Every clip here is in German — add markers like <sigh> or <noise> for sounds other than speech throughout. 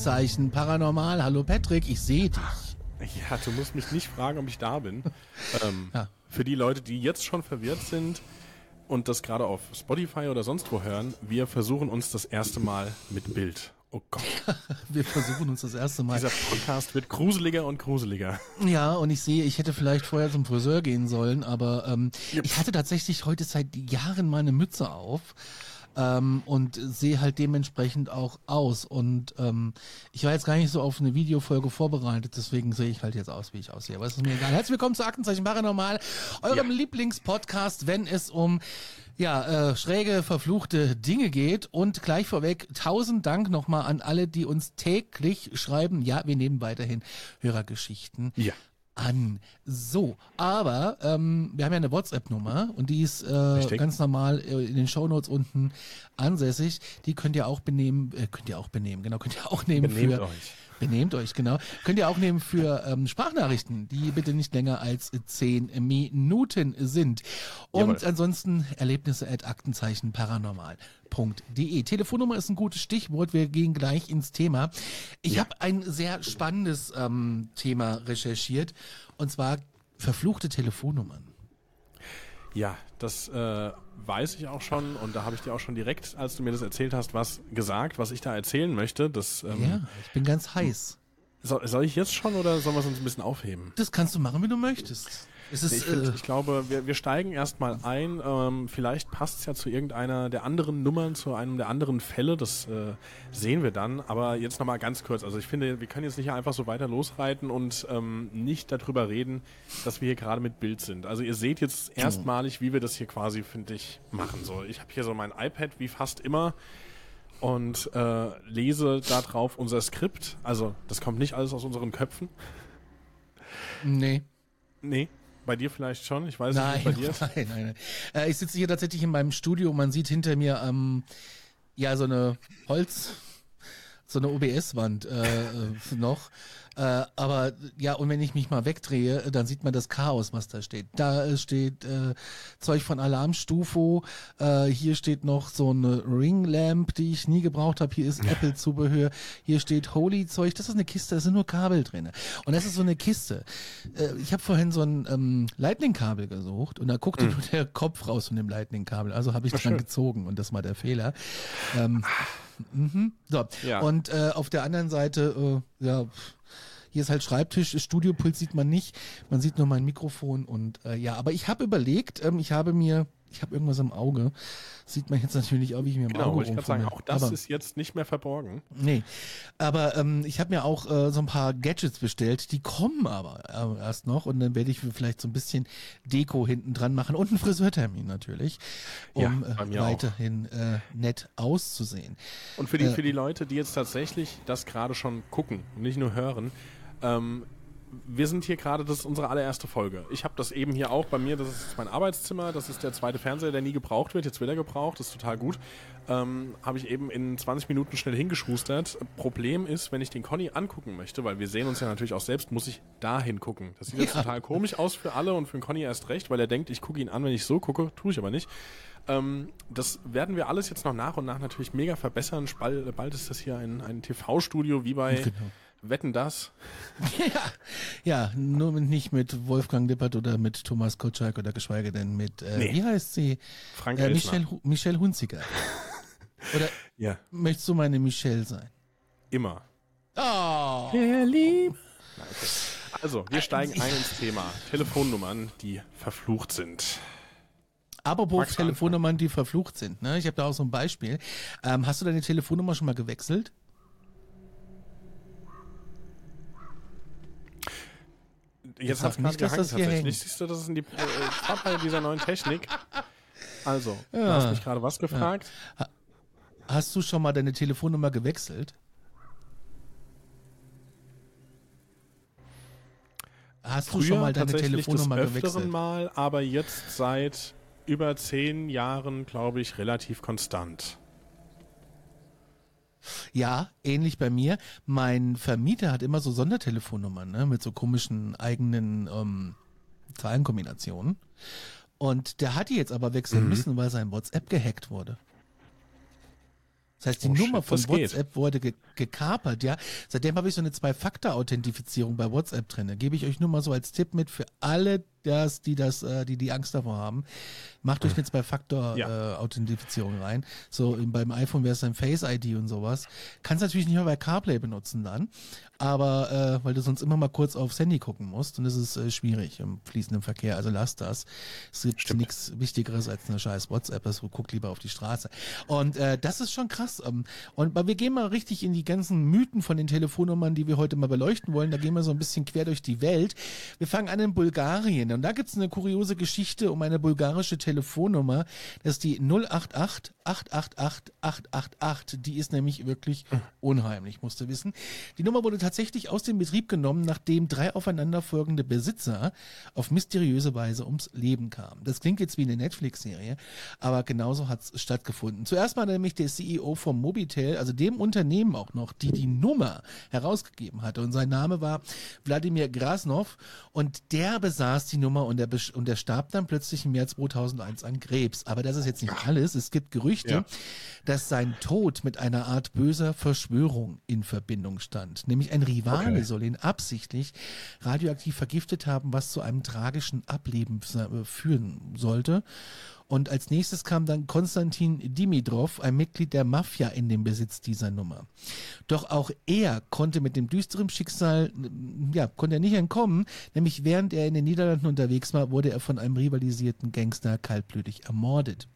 Aktenzeichen Paranormal. Hallo Patrick, ich sehe dich. Ja, du musst mich nicht fragen, ob ich da bin. <laughs> ähm, Ja. Für die Leute, die jetzt schon verwirrt sind und das gerade auf Spotify oder sonst wo hören, wir versuchen uns das erste Mal mit Bild. Oh Gott, <laughs> Wir versuchen uns das erste Mal. dieser Podcast wird gruseliger und gruseliger. Ja, und ich sehe, ich hätte vielleicht vorher zum Friseur gehen sollen, aber ähm, ich hatte tatsächlich heute seit Jahren meine Mütze auf. Ähm, und sehe halt dementsprechend auch aus. Und ähm, ich war jetzt gar nicht so auf eine Videofolge vorbereitet, deswegen sehe ich halt jetzt aus, wie ich aussehe. Aber es ist mir egal. Herzlich willkommen zu Aktenzeichen Paranormal, eurem Lieblingspodcast, wenn es um ja, äh, schräge, verfluchte Dinge geht. Und gleich vorweg, tausend Dank nochmal an alle, die uns täglich schreiben. Ja, wir nehmen weiterhin Hörergeschichten Ja. An. So, aber ähm, wir haben ja eine WhatsApp-Nummer und die ist äh, ganz normal äh, in den Shownotes unten ansässig. Die könnt ihr auch benehmen, äh, könnt ihr auch benehmen, genau, könnt ihr auch nehmen Benehmt für euch. Benehmt euch, genau. Könnt ihr auch nehmen für ähm, Sprachnachrichten, die bitte nicht länger als zehn Minuten sind. Und Jawohl. ansonsten Erlebnisse at Aktenzeichen paranormal.de. Telefonnummer ist ein gutes Stichwort. Wir gehen gleich ins Thema. Ich Ja. habe ein sehr spannendes ähm, Thema recherchiert und zwar verfluchte Telefonnummern. Ja, das äh, weiß ich auch schon und da habe ich dir auch schon direkt, als du mir das erzählt hast, was gesagt, was ich da erzählen möchte. Das, ähm, Ja, ich bin ganz heiß. soll, soll ich jetzt schon oder sollen wir es uns ein bisschen aufheben? Das kannst du machen, wie du möchtest. Ist, Ich, find, äh, ich glaube, wir, wir steigen erstmal ein. Ähm, vielleicht passt es ja zu irgendeiner der anderen Nummern, zu einem der anderen Fälle. Das äh, sehen wir dann. Aber jetzt nochmal ganz kurz. Also ich finde, wir können jetzt nicht einfach so weiter losreiten und ähm, nicht darüber reden, dass wir hier gerade mit Bild sind. Also ihr seht jetzt erstmalig, wie wir das hier quasi, finde ich, machen. So, ich habe hier so mein iPad wie fast immer und äh, lese da drauf unser Skript. Also das kommt nicht alles aus unseren Köpfen. nee. Nee, bei dir vielleicht schon. Ich weiß Nein, nicht, bei dir <laughs> nein, nein, nein. Äh, ich sitze hier tatsächlich in meinem Studio. Man sieht hinter mir ähm, ja so eine Holz, so eine OBS-Wand äh, äh, noch. Äh, aber ja, und wenn ich mich mal wegdrehe, dann sieht man das Chaos, was da steht. Da äh, steht äh, Zeug von Alarmstufo. Äh, hier steht noch so eine Ringlamp, die ich nie gebraucht habe. Hier ist Apple-Zubehör. Hier steht Holy-Zeug. Das ist eine Kiste, da sind nur Kabel drin. Und das ist so eine Kiste. Äh, ich habe vorhin so ein ähm, Lightning-Kabel gesucht und da guckte nur der Kopf raus von dem Lightning-Kabel. Also habe ich dran gezogen und das war der Fehler. Ähm, mhm. So, Ja. und äh, auf der anderen Seite, äh, ja, hier ist halt Schreibtisch, das Studiopult sieht man nicht, man sieht nur mein Mikrofon und äh, ja, aber ich habe überlegt, ähm, ich habe mir, ich habe irgendwas im Auge, sieht man jetzt natürlich auch, wie ich mir im Genau, Auge ich gerade sagen, auch das aber, ist jetzt nicht mehr verborgen. Nee, aber ähm, ich habe mir auch äh, so ein paar Gadgets bestellt, die kommen aber äh, erst noch und dann werde ich vielleicht so ein bisschen Deko hinten dran machen und einen Friseurtermin natürlich, um Ja, äh, weiterhin äh, nett auszusehen. Und für die, Äh. für die Leute, die jetzt tatsächlich das gerade schon gucken und nicht nur hören, ähm, wir sind hier gerade, das ist unsere allererste Folge. Ich habe das eben hier auch bei mir, das ist mein Arbeitszimmer, das ist der zweite Fernseher, der nie gebraucht wird, jetzt wird er gebraucht, das ist total gut. Ähm, habe ich eben in 20 Minuten schnell hingeschustert. Problem ist, wenn ich den Conny angucken möchte, weil wir sehen uns ja natürlich auch selbst, muss ich da hingucken. Das sieht jetzt Ja. total komisch aus für alle und für den Conny erst recht, weil er denkt, ich gucke ihn an, wenn ich so gucke, tue ich aber nicht. Ähm, das werden wir alles jetzt noch nach und nach natürlich mega verbessern. Bald, bald ist das hier ein, ein TV-Studio wie bei Genau. Wetten das. Ja, <laughs> ja, nur nicht mit Wolfgang Lippert oder mit Thomas Kotschak oder geschweige denn mit, äh, Nee. wie heißt sie? Frank Äh. Michelle, Michelle Hunziker. <laughs> Oder Ja. möchtest du meine Michelle sein? immer. Oh. Liebe. Okay. Also, wir steigen ein ins Thema. Telefonnummern, die verflucht sind. Apropos Telefonnummern, die verflucht sind. Ne? Ich habe da auch so ein Beispiel. Ähm, hast du deine Telefonnummer schon mal gewechselt? Jetzt hat es gerade nicht, gehangen das tatsächlich. hängt. Siehst du, das ist in die äh, Vorteile dieser neuen Technik. Also, du Ja. hast mich gerade was gefragt? Hast du schon mal deine Telefonnummer gewechselt? Hast du schon mal deine Telefonnummer des Öfteren gewechselt? mal, aber jetzt seit über zehn Jahren, glaube ich, relativ konstant. Ja, ähnlich bei mir. Mein Vermieter hat immer so Sondertelefonnummern, ne, mit so komischen eigenen ähm, Zahlenkombinationen. Und der hat die jetzt aber wechseln Mhm. müssen, weil sein WhatsApp gehackt wurde. Das heißt, die Oh, Nummer shit, von das geht. WhatsApp wurde ge gekapert, ja. Seitdem habe ich so eine Zwei-Faktor-Authentifizierung bei WhatsApp drin. Da gebe ich euch nur mal so als Tipp mit für alle, das, die das, äh, die die Angst davor haben. Macht euch eine Zwei-Faktor-Authentifizierung rein. So in, beim iPhone wäre es dann Face ID und sowas. Kannst natürlich nicht mehr bei CarPlay benutzen dann, aber äh, weil du sonst immer mal kurz aufs Handy gucken musst und das ist äh, schwierig im fließenden Verkehr. Also lass das. Es gibt nichts Wichtigeres als eine scheiß WhatsApp. Also guck lieber auf die Straße. Und äh, das ist schon krass. Ähm, und aber wir gehen mal richtig in die ganzen Mythen von den Telefonnummern, die wir heute mal beleuchten wollen. Da gehen wir so ein bisschen quer durch die Welt. Wir fangen an in Bulgarien. Und da gibt's eine kuriose Geschichte um eine bulgarische Telefonnummer. Das ist die 088 888 888. Die ist nämlich wirklich unheimlich, musst du wissen. Die Nummer wurde tatsächlich aus dem Betrieb genommen, nachdem drei aufeinanderfolgende Besitzer auf mysteriöse Weise ums Leben kamen. Das klingt jetzt wie eine Netflix-Serie, aber genauso hat's stattgefunden. Zuerst mal nämlich der CEO vom Mobitel, also dem Unternehmen auch noch, die die Nummer herausgegeben hatte. Und sein Name war Wladimir Grasnov und der besaß die Nummer und er, besch- und er starb dann plötzlich im Jahr 2001 an Krebs. Aber das ist jetzt nicht alles. Es gibt Gerüchte, Ja. dass sein Tod mit einer Art böser Verschwörung in Verbindung stand. Nämlich ein Rivale Okay. soll ihn absichtlich radioaktiv vergiftet haben, was zu einem tragischen Ableben äh, führen sollte. Und als nächstes kam dann Konstantin Dimitrov, ein Mitglied der Mafia, in den Besitz dieser Nummer. Doch auch er konnte mit dem düsteren Schicksal, ja, konnte er nicht entkommen, nämlich während er in den Niederlanden unterwegs war, wurde er von einem rivalisierten Gangster kaltblütig ermordet.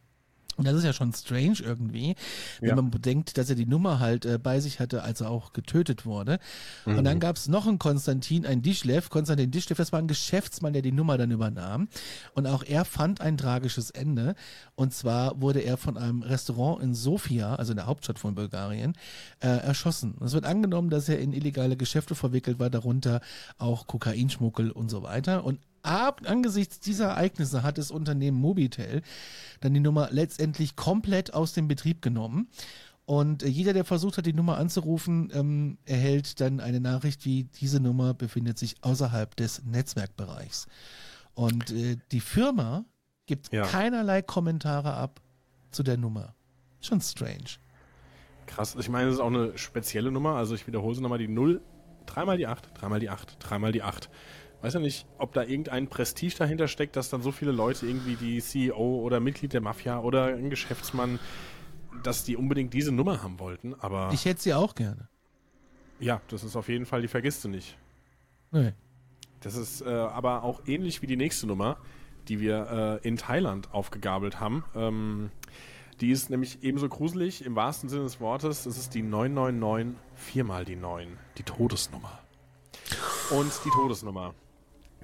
Und das ist ja schon strange irgendwie, wenn Ja. man bedenkt, dass er die Nummer halt äh, bei sich hatte, als er auch getötet wurde. Und dann gab es noch einen Konstantin, ein Dischlev, Konstantin Dischlev, das war ein Geschäftsmann, der die Nummer dann übernahm. Und auch er fand ein tragisches Ende. Und zwar wurde er von einem Restaurant in Sofia, also in der Hauptstadt von Bulgarien, äh, erschossen. Es wird angenommen, dass er in illegale Geschäfte verwickelt war, darunter auch Kokainschmuggel und so weiter. Und ab, angesichts dieser Ereignisse hat das Unternehmen Mobitel dann die Nummer letztendlich komplett aus dem Betrieb genommen. Und äh, jeder, der versucht hat, die Nummer anzurufen, ähm, erhält dann eine Nachricht wie, diese Nummer befindet sich außerhalb des Netzwerkbereichs. Und äh, die Firma gibt Ja. keinerlei Kommentare ab zu der Nummer. Schon strange. Krass. Ich meine, das ist auch eine spezielle Nummer. Also ich wiederhole sie nochmal die 0, dreimal die 8, dreimal die 8, dreimal die 8. Weiß ja nicht, ob da irgendein Prestige dahinter steckt, dass dann so viele Leute irgendwie die CEO oder Mitglied der Mafia oder ein Geschäftsmann, dass die unbedingt diese Nummer haben wollten. Aber Ich hätte sie auch gerne. ja, das ist auf jeden Fall, die vergisst du nicht. Nee. Das ist äh, aber auch ähnlich wie die nächste Nummer, die wir äh, in Thailand aufgegabelt haben. Ähm, die ist nämlich ebenso gruselig im wahrsten Sinne des Wortes. Es ist die 999 viermal die 9, die Todesnummer. Und die Todesnummer.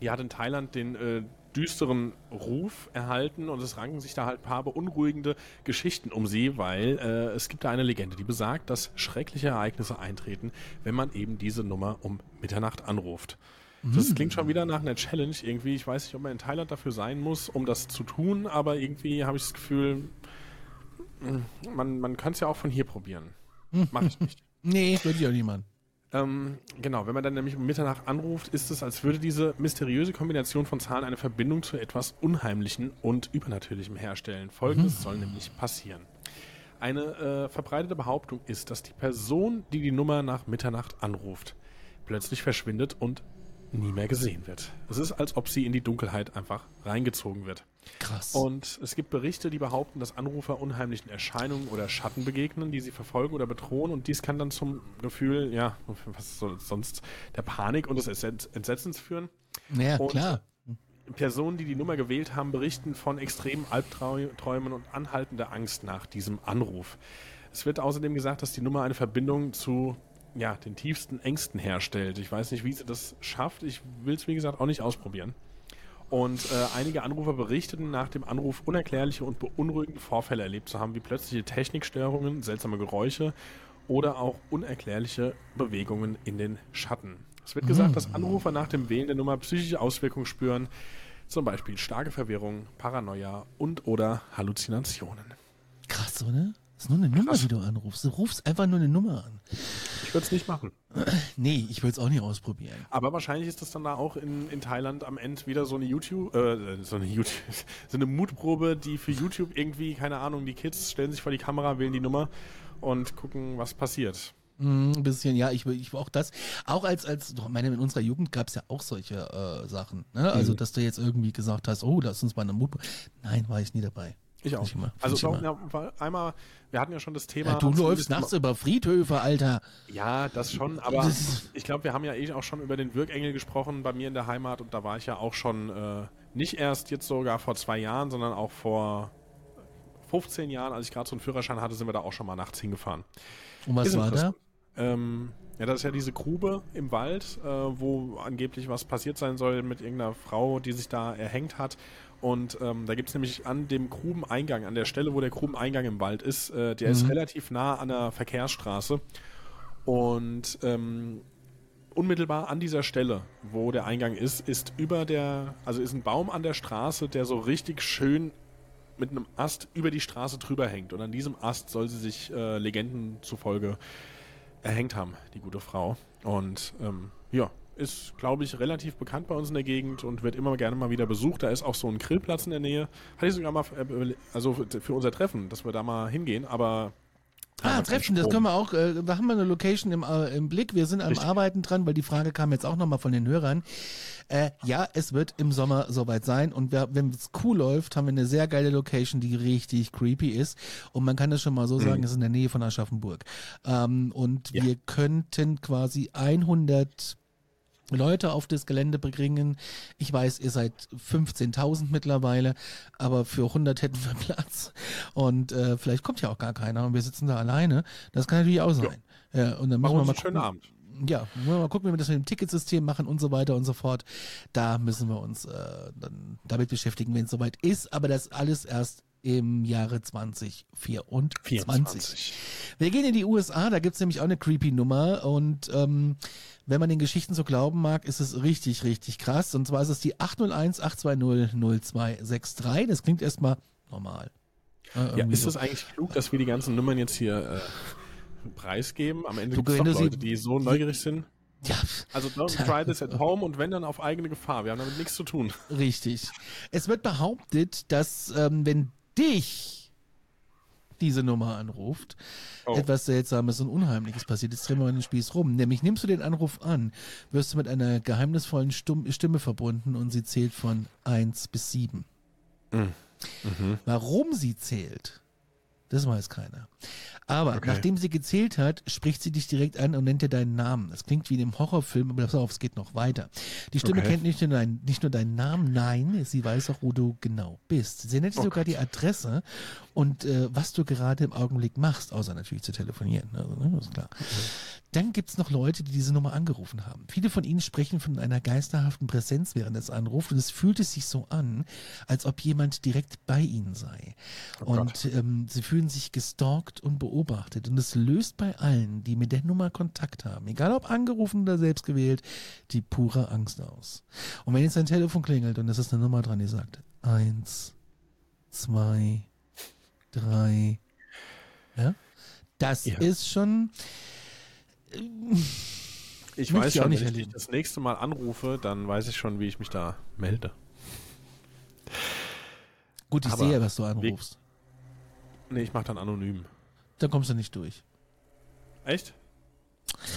Die hat in Thailand den äh, düsteren Ruf erhalten und es ranken sich da halt ein paar beunruhigende Geschichten um sie, weil äh, es gibt da eine Legende, die besagt, dass schreckliche Ereignisse eintreten, wenn man eben diese Nummer um Mitternacht anruft. Das klingt schon wieder nach einer Challenge irgendwie. Ich weiß nicht, ob man in Thailand dafür sein muss, um das zu tun, aber irgendwie habe ich das Gefühl, mh, man, man könnte es ja auch von hier probieren. <laughs> Mach ich nicht. Nee, würde ich auch niemand. Ähm, genau, wenn man dann nämlich um Mitternacht anruft, ist es, als würde diese mysteriöse Kombination von Zahlen eine Verbindung zu etwas Unheimlichem und Übernatürlichem herstellen. Folgendes soll nämlich passieren. Eine äh, verbreitete Behauptung ist, dass die Person, die die Nummer nach Mitternacht anruft, plötzlich verschwindet und nie mehr gesehen wird. Es ist, als ob sie in die Dunkelheit einfach reingezogen wird. Krass. Und es gibt Berichte, die behaupten, dass Anrufer unheimlichen Erscheinungen oder Schatten begegnen, die sie verfolgen oder bedrohen. Und dies kann dann zum Gefühl, ja, was soll sonst, der Panik und des Entsetzens führen. Ja, und klar. Personen, die die Nummer gewählt haben, berichten von extremen Albträumen und anhaltender Angst nach diesem Anruf. Es wird außerdem gesagt, dass die Nummer eine Verbindung zu ja, den tiefsten Ängsten herstellt. Ich weiß nicht, wie sie das schafft. Ich will es, wie gesagt, auch nicht ausprobieren. Und äh, einige Anrufer berichteten nach dem Anruf unerklärliche und beunruhigende Vorfälle erlebt zu haben, wie plötzliche Technikstörungen, seltsame Geräusche oder auch unerklärliche Bewegungen in den Schatten. Es wird gesagt, dass Anrufer nach dem Wählen der Nummer psychische Auswirkungen spüren, zum Beispiel starke Verwirrung, Paranoia und oder Halluzinationen. Krass, oder? Das ist nur eine Nummer, die du anrufst. Du rufst einfach nur eine Nummer an. Ich würde es nicht machen. <clears throat> Nee, ich würde es auch nicht ausprobieren. Aber wahrscheinlich ist das dann da auch in, in Thailand am Ende wieder so eine YouTube, äh, so eine YouTube, <laughs> so eine Mutprobe, die für YouTube irgendwie, keine Ahnung, die Kids stellen sich vor die Kamera, wählen die Nummer und gucken, was passiert. Mm, ein bisschen, ja, ich, ich auch das. Auch als, als, meine, in unserer Jugend gab es ja auch solche äh, Sachen. Ne? Also, mhm. dass du jetzt irgendwie gesagt hast, oh, lass uns mal eine Mut. Nein, war ich nie dabei. Ich auch. Immer, also ich ja, einmal, wir hatten ja schon das Thema. Ja, du läufst nachts über Friedhöfe, Alter. Ja, das schon, aber ich glaube, wir haben ja eh auch schon über den Wirkengel gesprochen bei mir in der Heimat und da war ich ja auch schon äh, nicht erst jetzt sogar vor zwei Jahren, sondern auch vor 15 Jahren, als ich gerade so einen Führerschein hatte, sind wir da auch schon mal nachts hingefahren. Und was war da? Ähm, ja, das ist ja diese Grube im Wald, äh, wo angeblich was passiert sein soll mit irgendeiner Frau, die sich da erhängt hat. Und ähm, da gibt es nämlich an dem Grubeneingang, an der Stelle, wo der Grubeneingang im Wald ist, äh, der mhm. ist relativ nah an der Verkehrsstraße. Und ähm, unmittelbar an dieser Stelle, wo der Eingang ist, ist über der, also ist ein Baum an der Straße, der so richtig schön mit einem Ast über die Straße drüber hängt. Und an diesem Ast soll sie sich äh, Legenden zufolge erhängt haben, die gute Frau. Und ähm, ja, ist, glaube ich, relativ bekannt bei uns in der Gegend und wird immer gerne mal wieder besucht. Da ist auch so ein Grillplatz in der Nähe. Hatte ich sogar mal, äh, also für unser Treffen, dass wir da mal hingehen, aber Ah, Treffen, das können wir auch, äh, da haben wir eine Location im, äh, im Blick. Wir sind am Richtig. Arbeiten dran, weil die Frage kam jetzt auch nochmal von den Hörern. Äh, ja, es wird im Sommer soweit sein und wenn es cool läuft, haben wir eine sehr geile Location, die richtig creepy ist. Und man kann das schon mal so sagen, mhm. es ist in der Nähe von Aschaffenburg. Ähm, und ja. wir könnten quasi 100 Leute auf das Gelände bringen. Ich weiß, ihr seid 15.000 mittlerweile, aber für 100 hätten wir <laughs> Platz. Und äh, vielleicht kommt ja auch gar keiner und wir sitzen da alleine. Das kann natürlich auch sein. Ja. ja und dann machen wir mal einen schönen Abend. Ja, mal gucken, wie wir das mit dem Ticketsystem machen und so weiter und so fort. Da müssen wir uns äh, dann damit beschäftigen, wenn es soweit ist. Aber das alles erst im Jahre 2024. 24. Wir gehen in die USA, da gibt's nämlich auch eine creepy Nummer und ähm, wenn man den Geschichten so glauben mag, ist es richtig, richtig krass. Und zwar ist es die 801 820 0263. Das klingt erstmal normal. Äh, ja, ist so. das eigentlich klug, dass wir die ganzen Nummern jetzt hier äh, preisgeben? Am Ende gibt es Leute, die so neugierig sind. Ja. Also don't try this at <laughs> home und wenn dann auf eigene Gefahr. Wir haben damit nichts zu tun. Richtig. Es wird behauptet, dass ähm, wenn dich diese Nummer anruft, oh. etwas Seltsames und Unheimliches passiert. Jetzt drehen wir mal den Spieß rum. Nämlich nimmst du den Anruf an, wirst du mit einer geheimnisvollen Stimme verbunden und sie zählt von 1 bis 7. Mhm. Mhm. Warum sie zählt, das weiß keiner. Aber okay. nachdem sie gezählt hat, spricht sie dich direkt an und nennt dir deinen Namen. Das klingt wie in einem Horrorfilm, aber pass auf, es geht noch weiter. Die Stimme okay. kennt nicht nur, dein, nicht nur deinen Namen, nein, sie weiß auch, wo du genau bist. Sie nennt dir oh sogar Gott. die Adresse und äh, was du gerade im Augenblick machst, außer natürlich zu telefonieren. Also, ne, ist klar. Okay. Dann gibt's noch Leute, die diese Nummer angerufen haben. Viele von ihnen sprechen von einer geisterhaften Präsenz während des Anrufs und es fühlt es sich so an, als ob jemand direkt bei ihnen sei. Oh und ähm, sie fühlen sich gestalkt und beobachtet und es löst bei allen, die mit der Nummer Kontakt haben, egal ob angerufen oder selbst gewählt, die pure Angst aus. Und wenn jetzt ein Telefon klingelt und es ist eine Nummer dran, die sagt eins, zwei, drei, ja, das ja. ist schon ich weiß schon, wenn ich das nächste Mal anrufe, dann weiß ich schon, wie ich mich da melde. Gut, ich Aber sehe, was du anrufst. Nee, ich mache dann anonym. Dann kommst du nicht durch. Echt?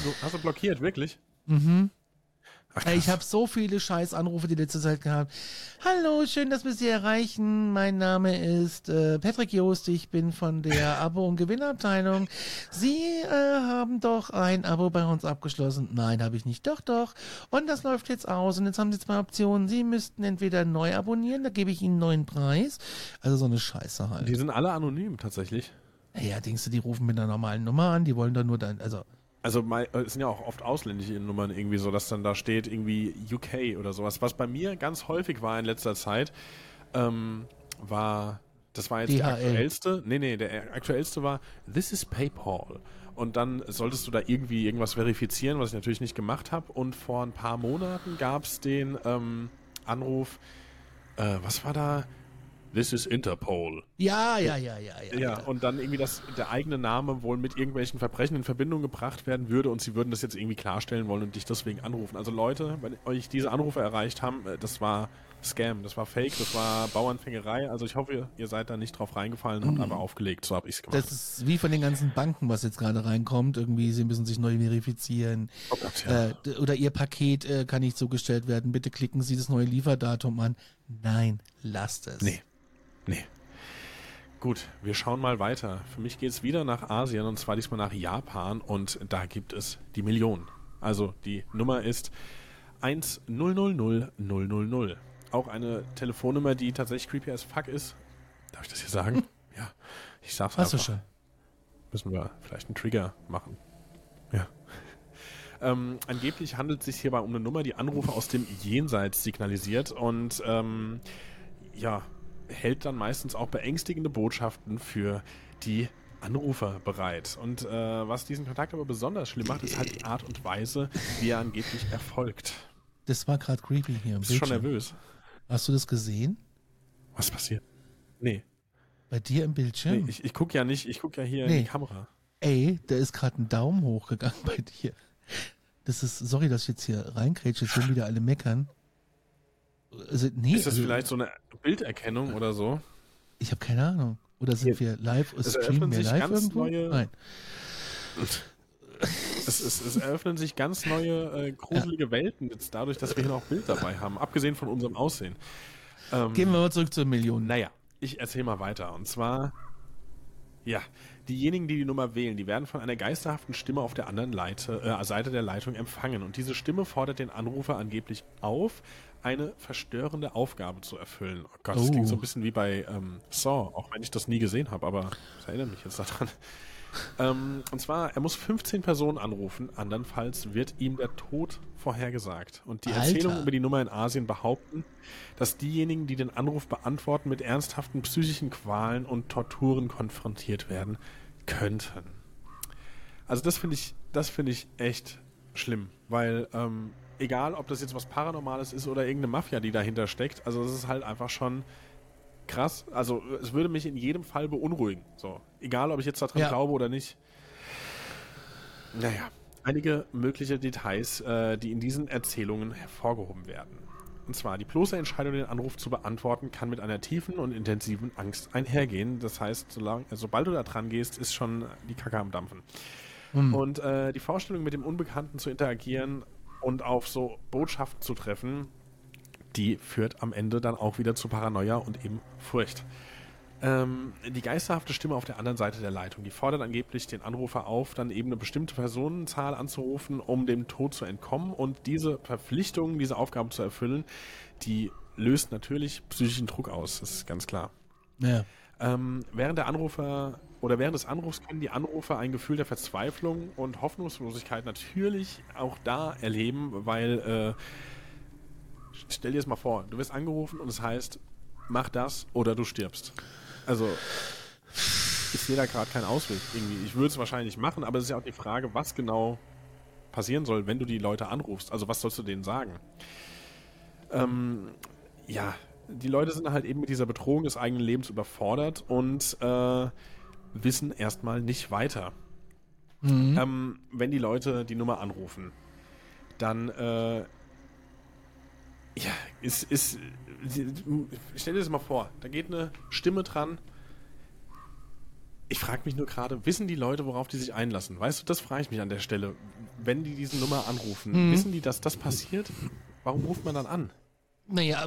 Du, hast du blockiert, wirklich? Mhm. Ach, Ich habe so viele scheiß Anrufe die letzte Zeit gehabt. Hallo, schön, dass wir Sie erreichen. Mein Name ist äh, Patrick Joost. Ich bin von der <laughs> Abo- und Gewinnabteilung. Sie äh, haben doch ein Abo bei uns abgeschlossen. Nein, habe ich nicht. Doch, doch. Und das läuft jetzt aus. Und jetzt haben Sie zwei Optionen. Sie müssten entweder neu abonnieren, da gebe ich Ihnen einen neuen Preis. Also so eine Scheiße halt. Die sind alle anonym tatsächlich. Ja, denkst du, die rufen mit einer normalen Nummer an? Die wollen doch nur dein, also Also äh, es sind ja auch oft ausländische Nummern irgendwie so, dass dann da steht irgendwie UK oder sowas. Was bei mir ganz häufig war in letzter Zeit, ähm, war, das war jetzt der DHL. aktuellste, nee, nee, der aktuellste war, this is PayPal. Und dann solltest du da irgendwie irgendwas verifizieren, was ich natürlich nicht gemacht habe. Und vor ein paar Monaten gab es den ähm, Anruf, äh, was war da? This is Interpol. ja, ja, ja, ja, ja. Ja, und dann irgendwie, dass der eigene Name wohl mit irgendwelchen Verbrechen in Verbindung gebracht werden würde und sie würden das jetzt irgendwie klarstellen wollen und dich deswegen anrufen. Also Leute, wenn euch diese Anrufe erreicht haben, äh, das war Scam, das war Fake, das war Bauernfängerei. Also ich hoffe, ihr, seid da nicht drauf reingefallen und habt aber aufgelegt. So habe ich es gemacht. Das ist wie von den ganzen Banken, was jetzt gerade reinkommt. Irgendwie, sie müssen sich neu verifizieren. Oh Gott, ja. Äh, oder ihr Paket äh, kann nicht zugestellt werden. Bitte klicken Sie das neue Lieferdatum an. Nein, lasst es. Nee. Nee. Gut, wir schauen mal weiter. Für mich geht es wieder nach Asien und zwar diesmal nach Japan und da gibt es die Million. Also die Nummer ist 1000000. Auch eine Telefonnummer, die tatsächlich creepy as fuck ist. Darf ich das hier sagen? Ja, ich sag's Hast du einfach. schon? Müssen wir vielleicht einen Trigger machen. Ja. <laughs> Ähm, angeblich handelt es sich hierbei um eine Nummer, die Anrufe aus dem Jenseits signalisiert und ähm, ja, hält dann meistens auch beängstigende Botschaften für die Anrufer bereit. Und äh, was diesen Kontakt aber besonders schlimm macht, ist halt die Art und Weise, wie er angeblich erfolgt. Das war gerade creepy hier im Bist du schon Bildschirm. nervös? Hast du das gesehen? Was passiert? Nee, Bei dir im Bildschirm? nee ich, ich gucke ja nicht, ich gucke ja hier in Nee. die Kamera. Ey, da ist gerade ein Daumen hochgegangen <laughs> bei dir. Das ist, sorry, dass ich jetzt hier reinkrätsche, jetzt werden wieder alle meckern. Also, nee, Ist das also, vielleicht so eine Bilderkennung oder so? ich habe keine Ahnung. Oder sind wir live? Es Streamen eröffnen wir sich live ganz irgendwo? neue- Nein. Es, es, es eröffnen sich ganz neue, äh, gruselige Welten jetzt dadurch, dass wir hier noch Bild dabei haben, abgesehen von unserem Aussehen. Ähm, Gehen wir mal zurück zur Million. Naja, ich erzähle mal weiter. Und zwar, ja, diejenigen, die die Nummer wählen, die werden von einer geisterhaften Stimme auf der anderen Leite, äh, Seite der Leitung empfangen. Und diese Stimme fordert den Anrufer angeblich auf, eine verstörende Aufgabe zu erfüllen. Oh Gott, das Oh. klingt so ein bisschen wie bei ähm, Saw, auch wenn ich das nie gesehen habe, aber ich erinnere mich jetzt daran. Ähm, und zwar, er muss 15 Personen anrufen, andernfalls wird ihm der Tod vorhergesagt. Und die Alter. Erzählungen über die Nummer in Asien behaupten, dass diejenigen, die den Anruf beantworten, mit ernsthaften psychischen Qualen und Torturen konfrontiert werden könnten. Also das finde ich, das finde ich echt schlimm, weil ähm, egal, ob das jetzt was Paranormales ist oder irgendeine Mafia, die dahinter steckt, also es ist halt einfach schon krass. Also es würde mich in jedem Fall beunruhigen. So, egal, ob ich jetzt daran Ja. glaube oder nicht. Naja, einige mögliche Details, äh, die in diesen Erzählungen hervorgehoben werden. Und zwar, die bloße Entscheidung, den Anruf zu beantworten, kann mit einer tiefen und intensiven Angst einhergehen. Das heißt, solang, äh, sobald du da dran gehst, ist schon die Kacke am Dampfen. Und äh, die Vorstellung, mit dem Unbekannten zu interagieren und auf so Botschaften zu treffen, die führt am Ende dann auch wieder zu Paranoia und eben Furcht. Ähm, die geisterhafte Stimme auf der anderen Seite der Leitung, die fordert angeblich den Anrufer auf, dann eben eine bestimmte Personenzahl anzurufen, um dem Tod zu entkommen. Und diese Verpflichtung, diese Aufgabe zu erfüllen, die löst natürlich psychischen Druck aus, das ist ganz klar. Ja. Ähm, während der Anrufer oder während des Anrufs können die Anrufer ein Gefühl der Verzweiflung und Hoffnungslosigkeit natürlich auch da erleben, weil äh, stell dir das mal vor, du wirst angerufen und es heißt, mach das oder du stirbst. Also ich sehe da gerade keinen Ausweg irgendwie. Ich würde es wahrscheinlich machen, aber es ist ja auch die Frage, was genau passieren soll, wenn du die Leute anrufst. Also was sollst du denen sagen? Ähm, ja, die Leute sind halt eben mit dieser Bedrohung des eigenen Lebens überfordert und äh, wissen erstmal nicht weiter. Ähm, wenn die Leute die Nummer anrufen, dann äh, ist, ist stell dir das mal vor, da geht eine Stimme dran. Ich frage mich nur gerade, wissen die Leute, worauf die sich einlassen? Weißt du, das frage ich mich an der Stelle. Wenn die diese Nummer anrufen, mhm. wissen die, dass das passiert? Warum ruft man dann an? Naja,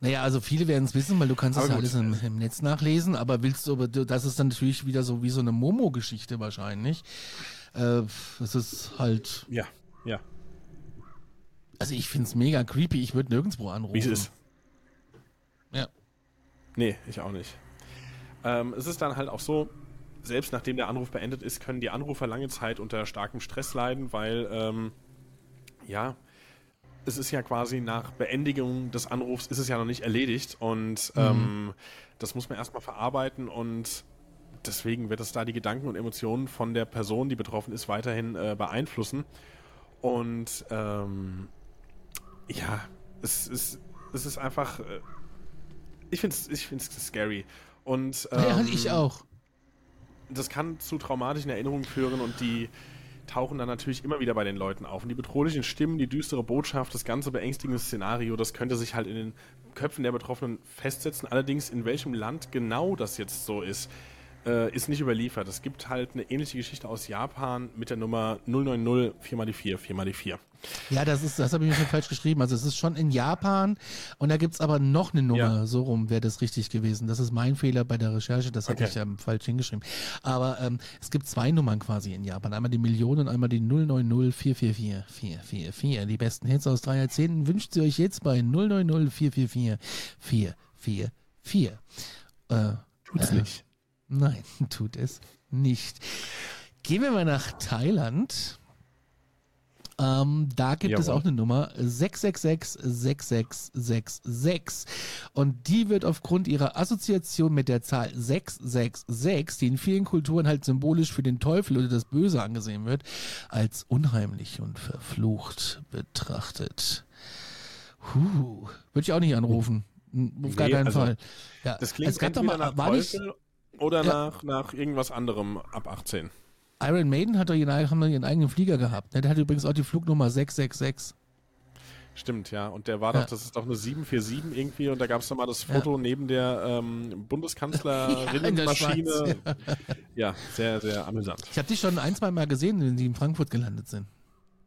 naja, also viele werden es wissen, weil du kannst es ja alles im, im, Netz nachlesen, aber willst du, aber das ist dann natürlich wieder so wie so eine Momo-Geschichte wahrscheinlich. Äh, es ist halt. Ja, ja. Also ich finde es mega creepy, ich würde nirgendwo anrufen. Wie ist es? Ja. Nee, ich auch nicht. Ähm, es ist dann halt auch so, selbst nachdem der Anruf beendet ist, können die Anrufer lange Zeit unter starkem Stress leiden, weil, ähm, ja, es ist ja quasi nach Beendigung des Anrufs ist es ja noch nicht erledigt und mhm. ähm, das muss man erstmal verarbeiten und deswegen wird es da die Gedanken und Emotionen von der Person, die betroffen ist, weiterhin äh, beeinflussen. Und ähm, ja, es ist, es ist einfach, äh, ich finde es ich find's scary. Und, ähm, ja, ich auch. Das kann zu traumatischen Erinnerungen führen und die tauchen dann natürlich immer wieder bei den Leuten auf. Und die bedrohlichen Stimmen, die düstere Botschaft, das ganze beängstigende Szenario, das könnte sich halt in den Köpfen der Betroffenen festsetzen. Allerdings, in welchem Land genau das jetzt so ist, äh, ist nicht überliefert. Es gibt halt eine ähnliche Geschichte aus Japan mit der Nummer 090 4x4, 4x4. Ja, das ist, das habe ich mir schon falsch geschrieben. Also es ist schon in Japan und da gibt es aber noch eine Nummer, ja. so rum wäre das richtig gewesen. Das ist mein Fehler bei der Recherche, das okay. hatte ich ähm, falsch hingeschrieben. Aber ähm, es gibt zwei Nummern quasi in Japan. Einmal die Million und einmal die 090 444 444. Die besten Hits aus drei Jahrzehnten wünscht sie euch jetzt bei 090 444 444. Äh, Tut's äh, nicht. Nein, <laughs> tut es nicht. Gehen wir mal nach Thailand. Ähm, da gibt Jawohl. es auch eine Nummer 666-6666. Und die wird aufgrund ihrer Assoziation mit der Zahl 666, die in vielen Kulturen halt symbolisch für den Teufel oder das Böse angesehen wird, als unheimlich und verflucht betrachtet. Huh, würde ich auch nicht anrufen. Auf gar keinen also, Fall. Ja, das klingt es gab doch mal, nach war Teufel nicht, oder ja. nach, nach irgendwas anderem ab 18. Iron Maiden hat doch ihren, haben ihren eigenen Flieger gehabt. Ne? Der hat übrigens auch die Flugnummer 666. Stimmt, ja. Und der war ja. doch, das ist doch eine 747 irgendwie und da gab es doch mal das Foto ja. neben der ähm, Bundeskanzlerinnenmaschine. <laughs> Ja, ja, sehr, sehr amüsant. Ich habe die schon ein, zwei Mal gesehen, wenn die in Frankfurt gelandet sind.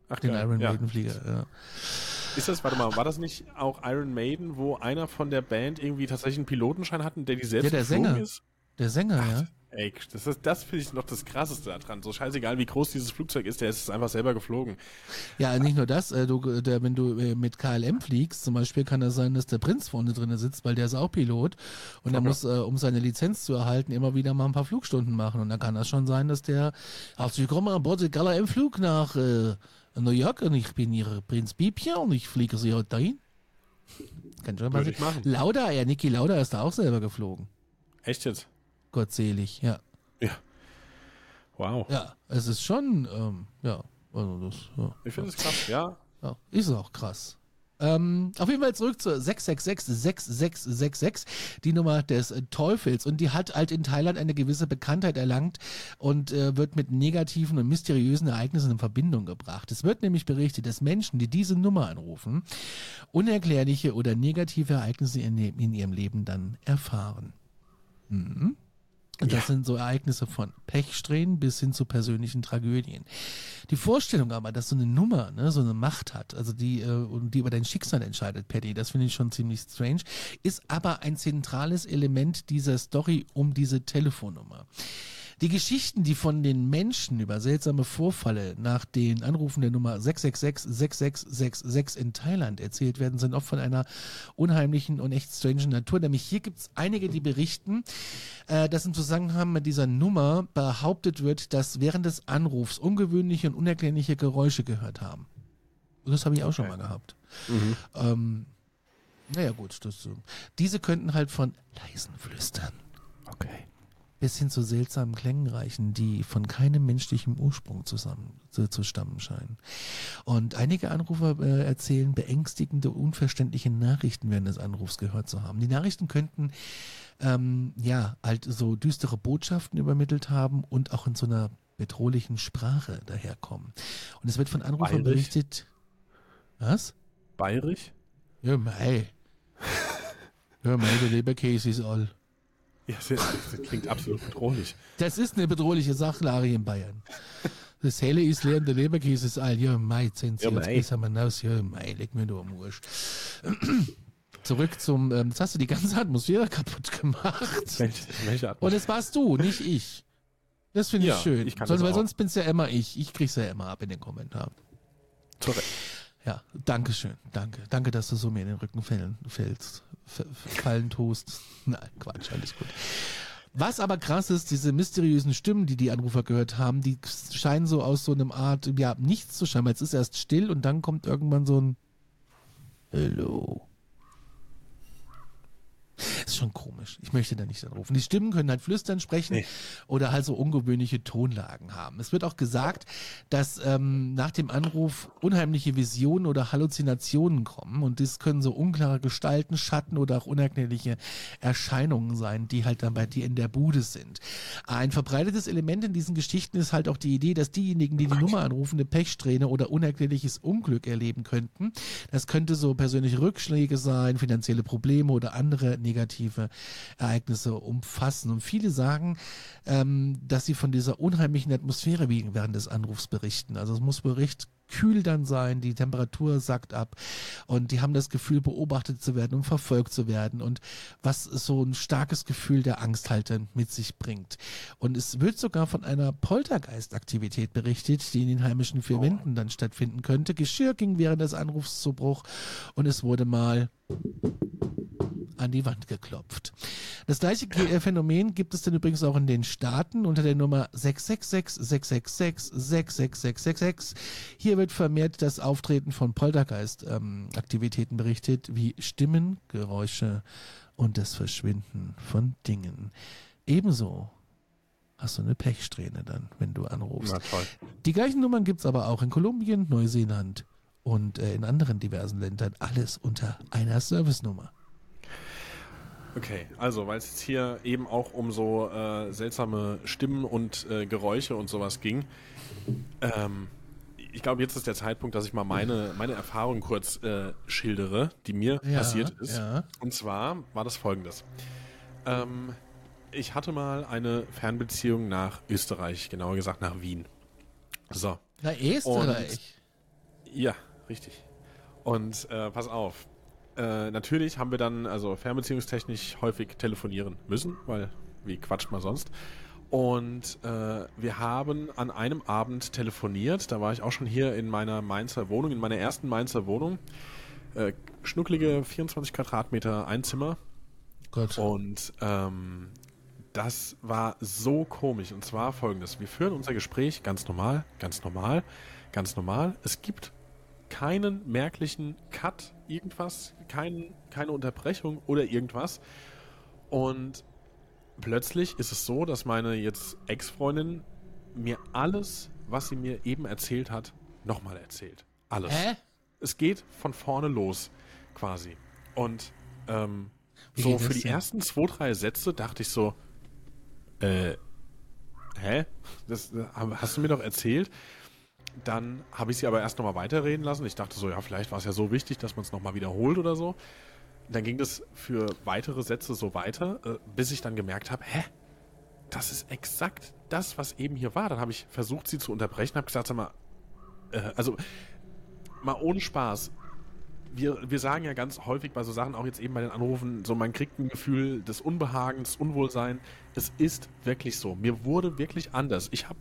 Ach, den geil. Iron Maiden Flieger, ja. Ist das, warte mal, war das nicht auch Iron Maiden, wo einer von der Band irgendwie tatsächlich einen Pilotenschein hat der die selbst ja, der Sänger. ist? Der Sänger, Ach, ja. Ey, das, ist, das finde ich noch das Krasseste daran. So scheißegal, wie groß dieses Flugzeug ist, der ist es einfach selber geflogen. Ja, nicht nur das, äh, du, der, wenn du äh, mit KLM fliegst, zum Beispiel kann das sein, dass der Prinz vorne drin sitzt, weil der ist auch Pilot und er muss, äh, um seine Lizenz zu erhalten, immer wieder mal ein paar Flugstunden machen. Und dann kann das schon sein, dass der, herzlich willkommen an Bord der KLM-Flug nach äh, New York und ich bin Ihr Prinz Biebchen und ich fliege Sie heute dahin. Kann schon mal. Lauda, ja, Niki Lauda ist da auch selber geflogen. Echt jetzt? Gottselig, ja. Ja. Wow. Ja, es ist schon, ähm, ja, also das, ja. Ich finde es krass, ja. ja. Ist auch krass. Ähm, auf jeden Fall zurück zur 666-6666, die Nummer des Teufels. Und die hat halt in Thailand eine gewisse Bekanntheit erlangt und äh, wird mit negativen und mysteriösen Ereignissen in Verbindung gebracht. Es wird nämlich berichtet, dass Menschen, die diese Nummer anrufen, unerklärliche oder negative Ereignisse in, in ihrem Leben dann erfahren. Mhm. Und das ja. sind so Ereignisse von Pechsträhnen bis hin zu persönlichen Tragödien. Die Vorstellung aber, dass so eine Nummer ne, so eine Macht hat, also die, äh, die über dein Schicksal entscheidet, Patty, das finde ich schon ziemlich strange, ist aber ein zentrales Element dieser Story um diese Telefonnummer. Die Geschichten, die von den Menschen über seltsame Vorfälle nach den Anrufen der Nummer 666-6666 in Thailand erzählt werden, sind oft von einer unheimlichen und echt strangen Natur. Nämlich hier gibt es einige, die berichten, äh, dass im Zusammenhang mit dieser Nummer behauptet wird, dass während des Anrufs ungewöhnliche und unerklärliche Geräusche gehört haben. Und das habe ich auch schon mal gehabt. Mhm. Ähm, naja gut, das, diese könnten halt von leisen Flüstern. Okay bis hin zu seltsamen Klängen reichen, die von keinem menschlichen Ursprung zusammen zu, zu stammen scheinen. Und einige Anrufer äh, erzählen beängstigende, unverständliche Nachrichten während des Anrufs gehört zu haben. Die Nachrichten könnten ähm, ja halt so düstere Botschaften übermittelt haben und auch in so einer bedrohlichen Sprache daherkommen. Und es wird von Anrufern Bayerisch? berichtet. Was? Bayerisch? Ja, mei. ja, <laughs> mei, der Leberkäse ist all. <laughs> Ja, das, das klingt absolut bedrohlich. Das ist eine bedrohliche Sachlage in Bayern. Das Helle ist leer und der Leberkäse ist all. Ja, Mai, zehn Ja, mei. besser man aus. Ja, Mai, leg mir nur am Arsch. <clears throat> Zurück zum, ähm, jetzt hast du die ganze Atmosphäre <laughs> kaputt gemacht. Welche, welche Art? Und es warst du, nicht ich. Das finde ich Ja, schön. ich kann sonst, das weil sonst bin's ja immer ich. Ich krieg's ja immer ab in den Kommentaren. Korrekt. Ja, danke schön. Danke. Danke, dass du so mir in den Rücken fallen, fällst, fallen tust. <laughs> Nein, Quatsch, alles gut. Was aber krass ist, diese mysteriösen Stimmen, die die Anrufer gehört haben, die scheinen so aus so einem Art, ja, nichts zu scheinen, es ist erst still und dann kommt irgendwann so ein Hallo. Ist schon komisch. Ich möchte da nicht anrufen. Die Stimmen können halt flüstern sprechen Nee. oder halt so ungewöhnliche Tonlagen haben. Es wird auch gesagt, dass ähm, nach dem Anruf unheimliche Visionen oder Halluzinationen kommen und das können so unklare Gestalten, Schatten oder auch unerklärliche Erscheinungen sein, die halt dann bei dir in der Bude sind. Ein verbreitetes Element in diesen Geschichten ist halt auch die Idee, dass diejenigen, die die Nummer anrufen, eine Pechsträhne oder unerklärliches Unglück erleben könnten. Das könnte so persönliche Rückschläge sein, finanzielle Probleme oder andere negative Ereignisse umfassen. Und viele sagen, ähm, dass sie von dieser unheimlichen Atmosphäre wegen während des Anrufs berichten. Also es muss Bericht kühl dann sein, die Temperatur sackt ab und die haben das Gefühl, beobachtet zu werden und verfolgt zu werden und was so ein starkes Gefühl der Angst halt dann mit sich bringt. Und es wird sogar von einer Poltergeistaktivität berichtet, die in den heimischen vier Wänden dann stattfinden könnte. Geschirr ging während des Anrufs zu Bruch und es wurde mal an die Wand geklopft. Das gleiche äh, Phänomen gibt es dann übrigens auch in den Staaten unter der Nummer 666 666 66666. Hier wird vermehrt das Auftreten von Poltergeist-Aktivitäten berichtet, wie Stimmen, Geräusche und das Verschwinden von Dingen. Ebenso hast du eine Pechsträhne dann, wenn du anrufst. Na toll. Die gleichen Nummern gibt's aber auch in Kolumbien, Neuseeland und äh, in anderen diversen Ländern. Alles unter einer Servicenummer. Okay, also weil es jetzt hier eben auch um so äh, seltsame Stimmen und äh, Geräusche und sowas ging. Ähm, ich glaube, jetzt ist der Zeitpunkt, dass ich mal meine, meine Erfahrung kurz äh, schildere, die mir Ja, passiert ist. ja. Und zwar war das folgendes. Ähm, ich hatte mal eine Fernbeziehung nach Österreich, genauer gesagt nach Wien. So. Na, Österreich. Ja, richtig. Und äh, pass auf. Äh, natürlich haben wir dann also fernbeziehungstechnisch häufig telefonieren müssen, weil wie quatscht man sonst. Und äh, wir haben an einem Abend telefoniert. Da war ich auch schon hier in meiner Mainzer Wohnung, in meiner ersten Mainzer Wohnung. Äh, schnucklige 24 Quadratmeter Einzimmer. Gott. Und ähm, das war so komisch. Und zwar folgendes. Wir führen unser Gespräch ganz normal, ganz normal, ganz normal. Es gibt keinen merklichen Cut, irgendwas, kein, keine Unterbrechung oder irgendwas. Und plötzlich ist es so, dass meine jetzt Ex-Freundin mir alles, was sie mir eben erzählt hat, nochmal erzählt. Alles Hä? es geht von vorne los, quasi. Und ähm, so für die denn? ersten zwei, drei Sätze dachte ich so, äh, hä? Das äh, hast du mir doch erzählt. Dann habe ich sie aber erst nochmal weiterreden lassen. Ich dachte so, ja, vielleicht war es ja so wichtig, dass man es nochmal wiederholt oder so. Dann ging das für weitere Sätze so weiter, äh, bis ich dann gemerkt habe, hä? Das ist exakt das, was eben hier war. Dann habe ich versucht, sie zu unterbrechen, habe gesagt, sag mal, äh, also mal ohne Spaß. Wir, wir sagen ja ganz häufig bei so Sachen, auch jetzt eben bei den Anrufen, so man kriegt ein Gefühl des Unbehagens, Unwohlsein. Es ist wirklich so. Mir wurde wirklich anders. Ich habe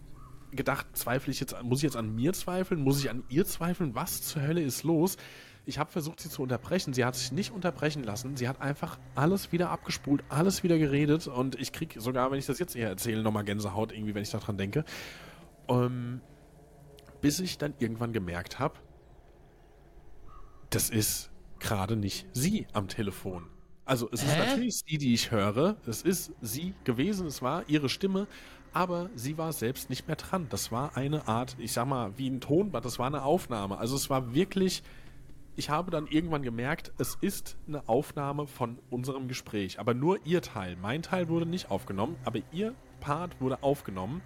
gedacht, zweifle ich jetzt, an- muss ich jetzt an mir zweifeln? Muss ich an ihr zweifeln? Was zur Hölle ist los? Ich habe versucht, sie zu unterbrechen. Sie hat sich nicht unterbrechen lassen. Sie hat einfach alles wieder abgespult, alles wieder geredet. Und ich krieg sogar, wenn ich das jetzt hier erzähle, nochmal Gänsehaut irgendwie, wenn ich daran denke. Ähm, bis ich dann irgendwann gemerkt habe, das ist gerade nicht sie am Telefon. Also es ist Hä? natürlich sie, die ich höre. Es ist sie gewesen, es war ihre Stimme, aber sie war selbst nicht mehr dran. Das war eine Art, ich sag mal, wie ein Tonband, das war eine Aufnahme. Also es war wirklich, ich habe dann irgendwann gemerkt, es ist eine Aufnahme von unserem Gespräch, aber nur ihr Teil. Mein Teil wurde nicht aufgenommen, aber ihr Part wurde aufgenommen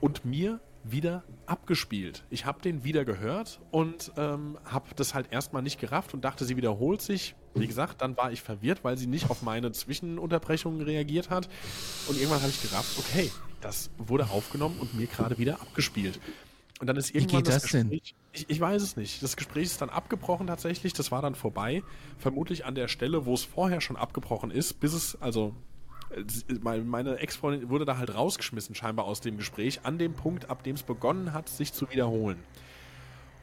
und mir wieder abgespielt. Ich habe den wieder gehört und ähm, habe das halt erstmal nicht gerafft und dachte, sie wiederholt sich. Wie gesagt, dann war ich verwirrt, weil sie nicht auf meine Zwischenunterbrechungen reagiert hat. Und irgendwann habe ich gerafft, okay, das wurde aufgenommen und mir gerade wieder abgespielt. Und dann ist irgendwann Wie geht das, das denn? Gespräch, ich, ich weiß es nicht. Das Gespräch ist dann abgebrochen tatsächlich. Das war dann vorbei. Vermutlich an der Stelle, wo es vorher schon abgebrochen ist, bis es, also äh, meine Ex-Freundin wurde da halt rausgeschmissen scheinbar aus dem Gespräch, an dem Punkt, ab dem es begonnen hat, sich zu wiederholen.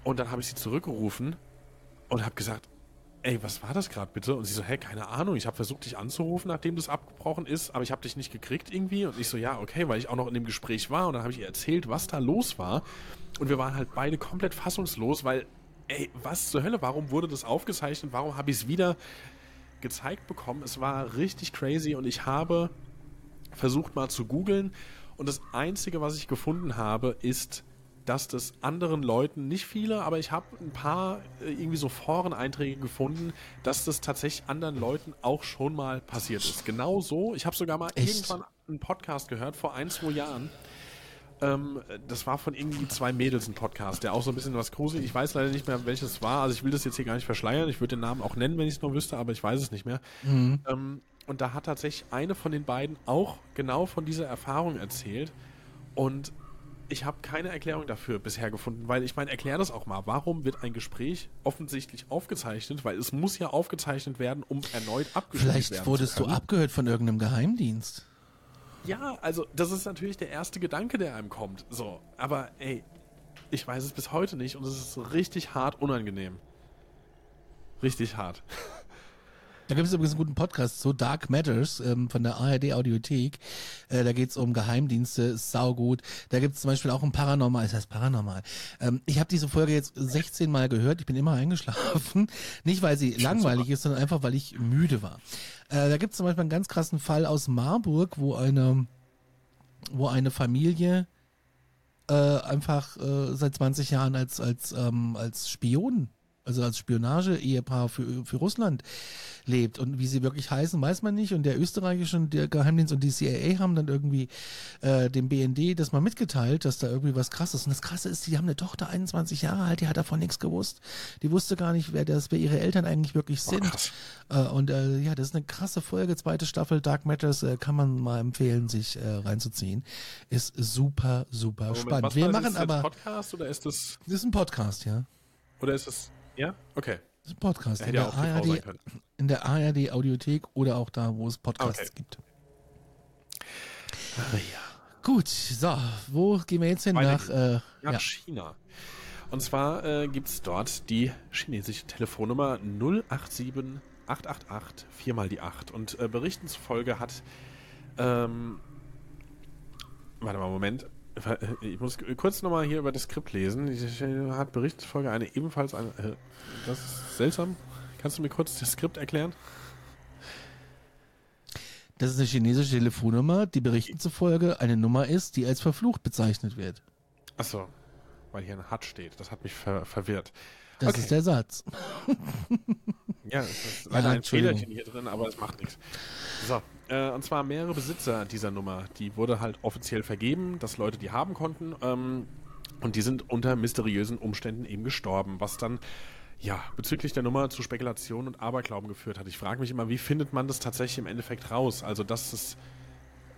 Und dann habe ich sie zurückgerufen und habe gesagt, ey, was war das gerade bitte? Und sie so, hä, keine Ahnung, ich habe versucht, dich anzurufen, nachdem das abgebrochen ist, aber ich habe dich nicht gekriegt irgendwie. Und ich so, ja, okay, weil ich auch noch in dem Gespräch war und dann habe ich ihr erzählt, was da los war. Und wir waren halt beide komplett fassungslos, weil, ey, was zur Hölle, warum wurde das aufgezeichnet? Warum habe ich es wieder gezeigt bekommen? Es war richtig crazy und ich habe versucht mal zu googeln und das Einzige, was ich gefunden habe, ist, dass das anderen Leuten, nicht viele, aber ich habe ein paar äh, irgendwie so Foreneinträge gefunden, dass das tatsächlich anderen Leuten auch schon mal passiert ist. Genau so. Ich habe sogar mal Echt? irgendwann einen Podcast gehört vor ein, zwei Jahren. Ähm, das war von irgendwie zwei Mädels ein Podcast, der auch so ein bisschen was gruselig. Ich weiß leider nicht mehr, welches war. Also ich will das jetzt hier gar nicht verschleiern. Ich würde den Namen auch nennen, wenn ich es noch wüsste, aber ich weiß es nicht mehr. Ähm, und da hat tatsächlich eine von den beiden auch genau von dieser Erfahrung erzählt. Und ich habe keine Erklärung dafür bisher gefunden, weil ich meine, erklär das auch mal. Warum wird ein Gespräch offensichtlich aufgezeichnet? Weil es muss ja aufgezeichnet werden, um erneut abgespielt werden Vielleicht zu wurdest du abgehört von irgendeinem Geheimdienst. Ja, also das ist natürlich der erste Gedanke, der einem kommt. So, aber ey, ich weiß es bis heute nicht und es ist richtig hart unangenehm. Richtig hart. <laughs> Da gibt es übrigens einen guten Podcast, so Dark Matters ähm, von der ARD Audiothek. Äh, da geht es um Geheimdienste, ist saugut. Da gibt es zum Beispiel auch ein Paranormal, das heißt Paranormal. Ähm, ich habe diese Folge jetzt 16 Mal gehört, ich bin immer eingeschlafen. <laughs> Nicht, weil sie langweilig ist, sondern einfach, weil ich müde war. Äh, da gibt es zum Beispiel einen ganz krassen Fall aus Marburg, wo eine, wo eine Familie äh, einfach äh, seit 20 Jahren als, als, ähm, als Spion, also als Spionage-Ehepaar für, für Russland lebt. Und wie sie wirklich heißen, weiß man nicht. Und der österreichische und der Geheimdienst und die CIA haben dann irgendwie äh, dem BND das mal mitgeteilt, dass da irgendwie was krasses. Und das Krasse ist, die haben eine Tochter, 21 Jahre alt, die hat davon nichts gewusst. Die wusste gar nicht, wer das, wer ihre Eltern eigentlich wirklich sind. Äh, und äh, ja, das ist eine krasse Folge, zweite Staffel Dark Matters, äh, kann man mal empfehlen, sich äh, reinzuziehen. Ist super, super Moment, spannend. Wir machen ist das aber, ein Podcast oder ist das das ist ein Podcast, ja. oder ist das ja? Okay. Das ist ein Podcast in der, ARD, in der ARD Audiothek oder auch da, wo es Podcasts Okay. gibt. Ach ja. Gut, so, wo gehen wir jetzt hin? Weiter Nach, äh, nach ja. China. Und zwar äh, gibt es dort die chinesische Telefonnummer 087 888 4 mal die 8. Und äh, Berichten zufolge hat. Ähm, warte mal, Moment. Ich muss kurz nochmal hier über das Skript lesen. Die hat Berichten zufolge eine ebenfalls eine. Äh, das ist seltsam. Kannst du mir kurz das Skript erklären? Das ist eine chinesische Telefonnummer, die Berichten zufolge eine Nummer ist, die als verflucht bezeichnet wird. Achso, weil hier ein Hat steht. Das hat mich ver verwirrt. Das Okay. ist der Satz. Ja, es ist <laughs> leider ein Entschuldigung. Fehlerchen hier drin, aber es macht nichts. So, äh, und zwar mehrere Besitzer dieser Nummer. Die wurde halt offiziell vergeben, dass Leute die haben konnten. Ähm, und die sind unter mysteriösen Umständen eben gestorben, was dann ja bezüglich der Nummer zu Spekulationen und Aberglauben geführt hat. Ich frage mich immer, wie findet man das tatsächlich im Endeffekt raus? Also, dass es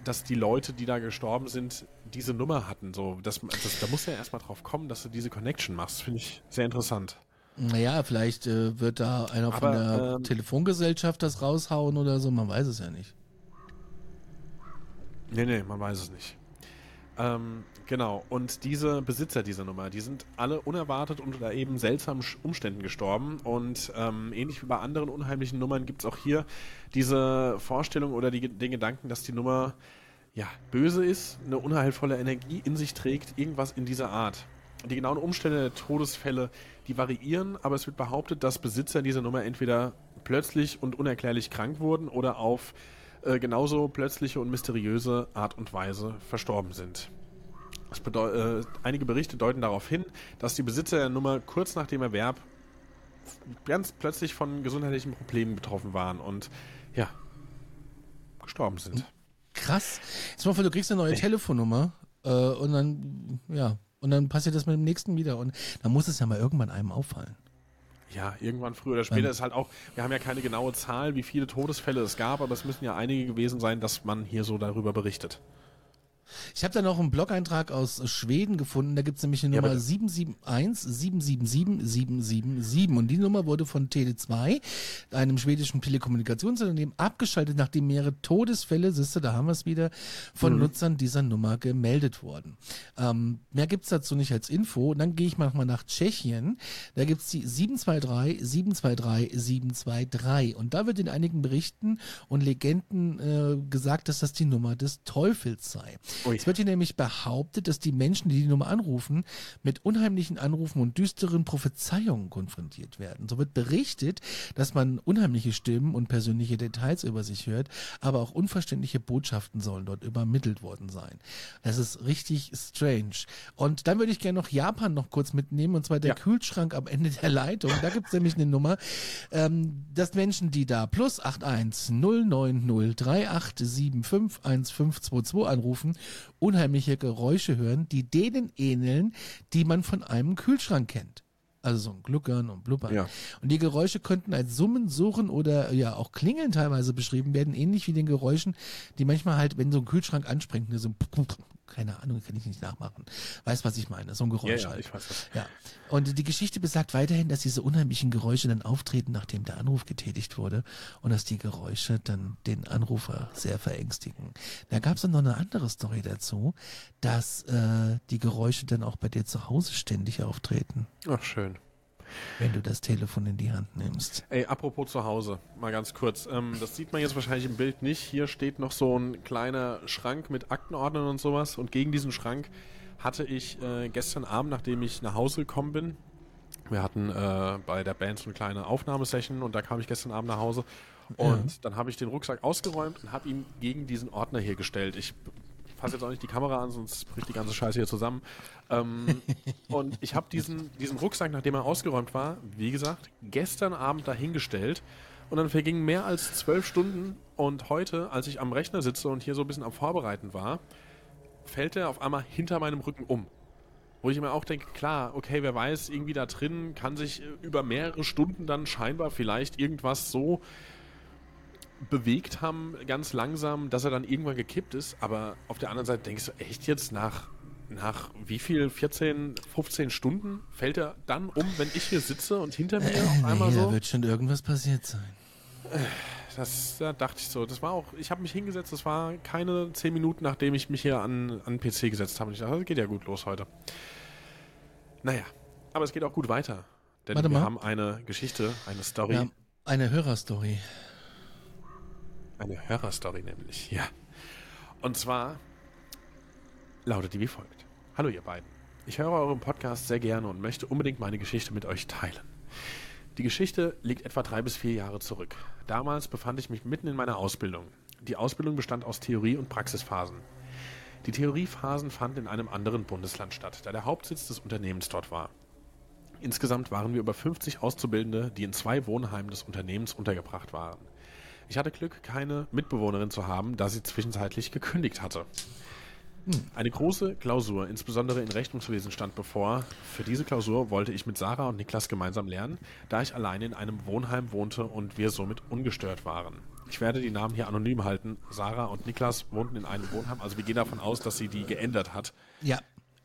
dass die Leute, die da gestorben sind, diese Nummer hatten. So, das, das, da muss ja erstmal drauf kommen, dass du diese Connection machst. Finde ich sehr interessant. Naja, vielleicht äh, wird da einer von Aber, der ähm, Telefongesellschaft das raushauen oder so, man weiß es ja nicht. Nee, nee, man weiß es nicht. Ähm, genau, und diese Besitzer dieser Nummer, die sind alle unerwartet unter eben seltsamen Umständen gestorben. Und ähm, ähnlich wie bei anderen unheimlichen Nummern gibt es auch hier diese Vorstellung oder die, den Gedanken, dass die Nummer ja böse ist, eine unheilvolle Energie in sich trägt, irgendwas in dieser Art. Die genauen Umstände der Todesfälle, die variieren, aber es wird behauptet, dass Besitzer dieser Nummer entweder plötzlich und unerklärlich krank wurden oder auf äh, genauso plötzliche und mysteriöse Art und Weise verstorben sind. Äh, einige Berichte deuten darauf hin, dass die Besitzer der Nummer kurz nach dem Erwerb ganz plötzlich von gesundheitlichen Problemen betroffen waren und ja, gestorben sind. Krass. Jetzt mal vor, du kriegst eine neue Telefonnummer äh, und dann, ja, und dann passiert das mit dem nächsten wieder und dann muss es ja mal irgendwann einem auffallen. Ja, irgendwann früher oder später ist halt auch, wir haben ja keine genaue Zahl, wie viele Todesfälle es gab, aber es müssen ja einige gewesen sein, dass man hier so darüber berichtet. Ich habe da noch einen Blog-Eintrag aus Schweden gefunden. Da gibt es nämlich eine Ja, Nummer bitte. 771 777 777. Und die Nummer wurde von Tele2, einem schwedischen Telekommunikationsunternehmen, abgeschaltet, nachdem mehrere Todesfälle, siehst du, da haben wir es wieder, von Nutzern dieser Nummer gemeldet wurden. Ähm, mehr gibt's dazu nicht als Info. Und dann gehe ich mal nach Tschechien. Da gibt's die 723 723 723. Und da wird in einigen Berichten und Legenden äh, gesagt, dass das die Nummer des Teufels sei. Ui. Es wird hier nämlich behauptet, dass die Menschen, die die Nummer anrufen, mit unheimlichen Anrufen und düsteren Prophezeiungen konfrontiert werden. So wird berichtet, dass man unheimliche Stimmen und persönliche Details über sich hört, aber auch unverständliche Botschaften sollen dort übermittelt worden sein. Das ist richtig strange. Und dann würde ich gerne noch Japan noch kurz mitnehmen, und zwar der Ja. Kühlschrank am Ende der Leitung. Da gibt es nämlich eine Nummer, ähm, dass Menschen, die da plus 81 090 3875 1522 anrufen, unheimliche Geräusche hören, die denen ähneln, die man von einem Kühlschrank kennt. Also so ein Gluckern und Blubbern. Ja. Und die Geräusche könnten als Summen, Surren oder ja auch Klingeln teilweise beschrieben werden, ähnlich wie den Geräuschen, die manchmal halt, wenn so ein Kühlschrank anspringt, ne, so ein keine Ahnung, kann ich nicht nachmachen. Weißt, was ich meine? So ein Geräusch Ja, ja, halt. ich weiß das. Ja. Und die Geschichte besagt weiterhin, dass diese unheimlichen Geräusche dann auftreten, nachdem der Anruf getätigt wurde und dass die Geräusche dann den Anrufer sehr verängstigen. Da gab es dann noch eine andere Story dazu, dass äh, die Geräusche dann auch bei dir zu Hause ständig auftreten, Ach, schön. Wenn du das Telefon in die Hand nimmst. Ey, apropos zu Hause, mal ganz kurz. Ähm, das sieht man jetzt wahrscheinlich im Bild nicht. Hier steht noch so ein kleiner Schrank mit Aktenordnern und sowas. Und gegen diesen Schrank hatte ich äh, gestern Abend, nachdem ich nach Hause gekommen bin, wir hatten äh, bei der Band so eine kleine Aufnahmesession und da kam ich gestern Abend nach Hause. Und dann habe ich den Rucksack ausgeräumt und habe ihn gegen diesen Ordner hier gestellt. Ich fasse jetzt auch nicht die Kamera an, sonst bricht die ganze Scheiße hier zusammen. Ähm, <laughs> und ich habe diesen, diesen Rucksack, nachdem er ausgeräumt war, wie gesagt, gestern Abend dahingestellt. Und dann vergingen mehr als zwölf Stunden. Und heute, als ich am Rechner sitze und hier so ein bisschen am Vorbereiten war, fällt er auf einmal hinter meinem Rücken um. Wo ich mir auch denke, klar, okay, wer weiß, irgendwie da drin kann sich über mehrere Stunden dann scheinbar vielleicht irgendwas so bewegt haben, ganz langsam, dass er dann irgendwann gekippt ist. Aber auf der anderen Seite denkst du, echt jetzt nach, nach wie viel, 14, 15 Stunden fällt er dann um, wenn ich hier sitze und hinter mir auf einmal nee, da so? wird schon irgendwas passiert sein. Das da dachte ich so. Das war auch, ich habe mich hingesetzt, das war keine 10 Minuten, nachdem ich mich hier an, an den PC gesetzt habe. Und ich dachte, das geht ja gut los heute. Naja, aber es geht auch gut weiter. Denn Warte wir mal. haben eine Geschichte, eine Story. Ja, eine Hörerstory. Eine Hörerstory nämlich, ja. Und zwar lautet die wie folgt. Hallo ihr beiden. Ich höre euren Podcast sehr gerne und möchte unbedingt meine Geschichte mit euch teilen. Die Geschichte liegt etwa drei bis vier Jahre zurück. Damals befand ich mich mitten in meiner Ausbildung. Die Ausbildung bestand aus Theorie- und Praxisphasen. Die Theoriephasen fanden in einem anderen Bundesland statt, da der Hauptsitz des Unternehmens dort war. Insgesamt waren wir über 50 Auszubildende, die in zwei Wohnheimen des Unternehmens untergebracht waren. Ich hatte Glück, keine Mitbewohnerin zu haben, da sie zwischenzeitlich gekündigt hatte. Eine große Klausur, insbesondere in Rechnungswesen, stand bevor. Für diese Klausur wollte ich mit Sarah und Niklas gemeinsam lernen, da ich alleine in einem Wohnheim wohnte und wir somit ungestört waren. Ich werde die Namen hier anonym halten. Sarah und Niklas wohnten in einem Wohnheim, also wir gehen davon aus, dass sie die geändert hat. Ja.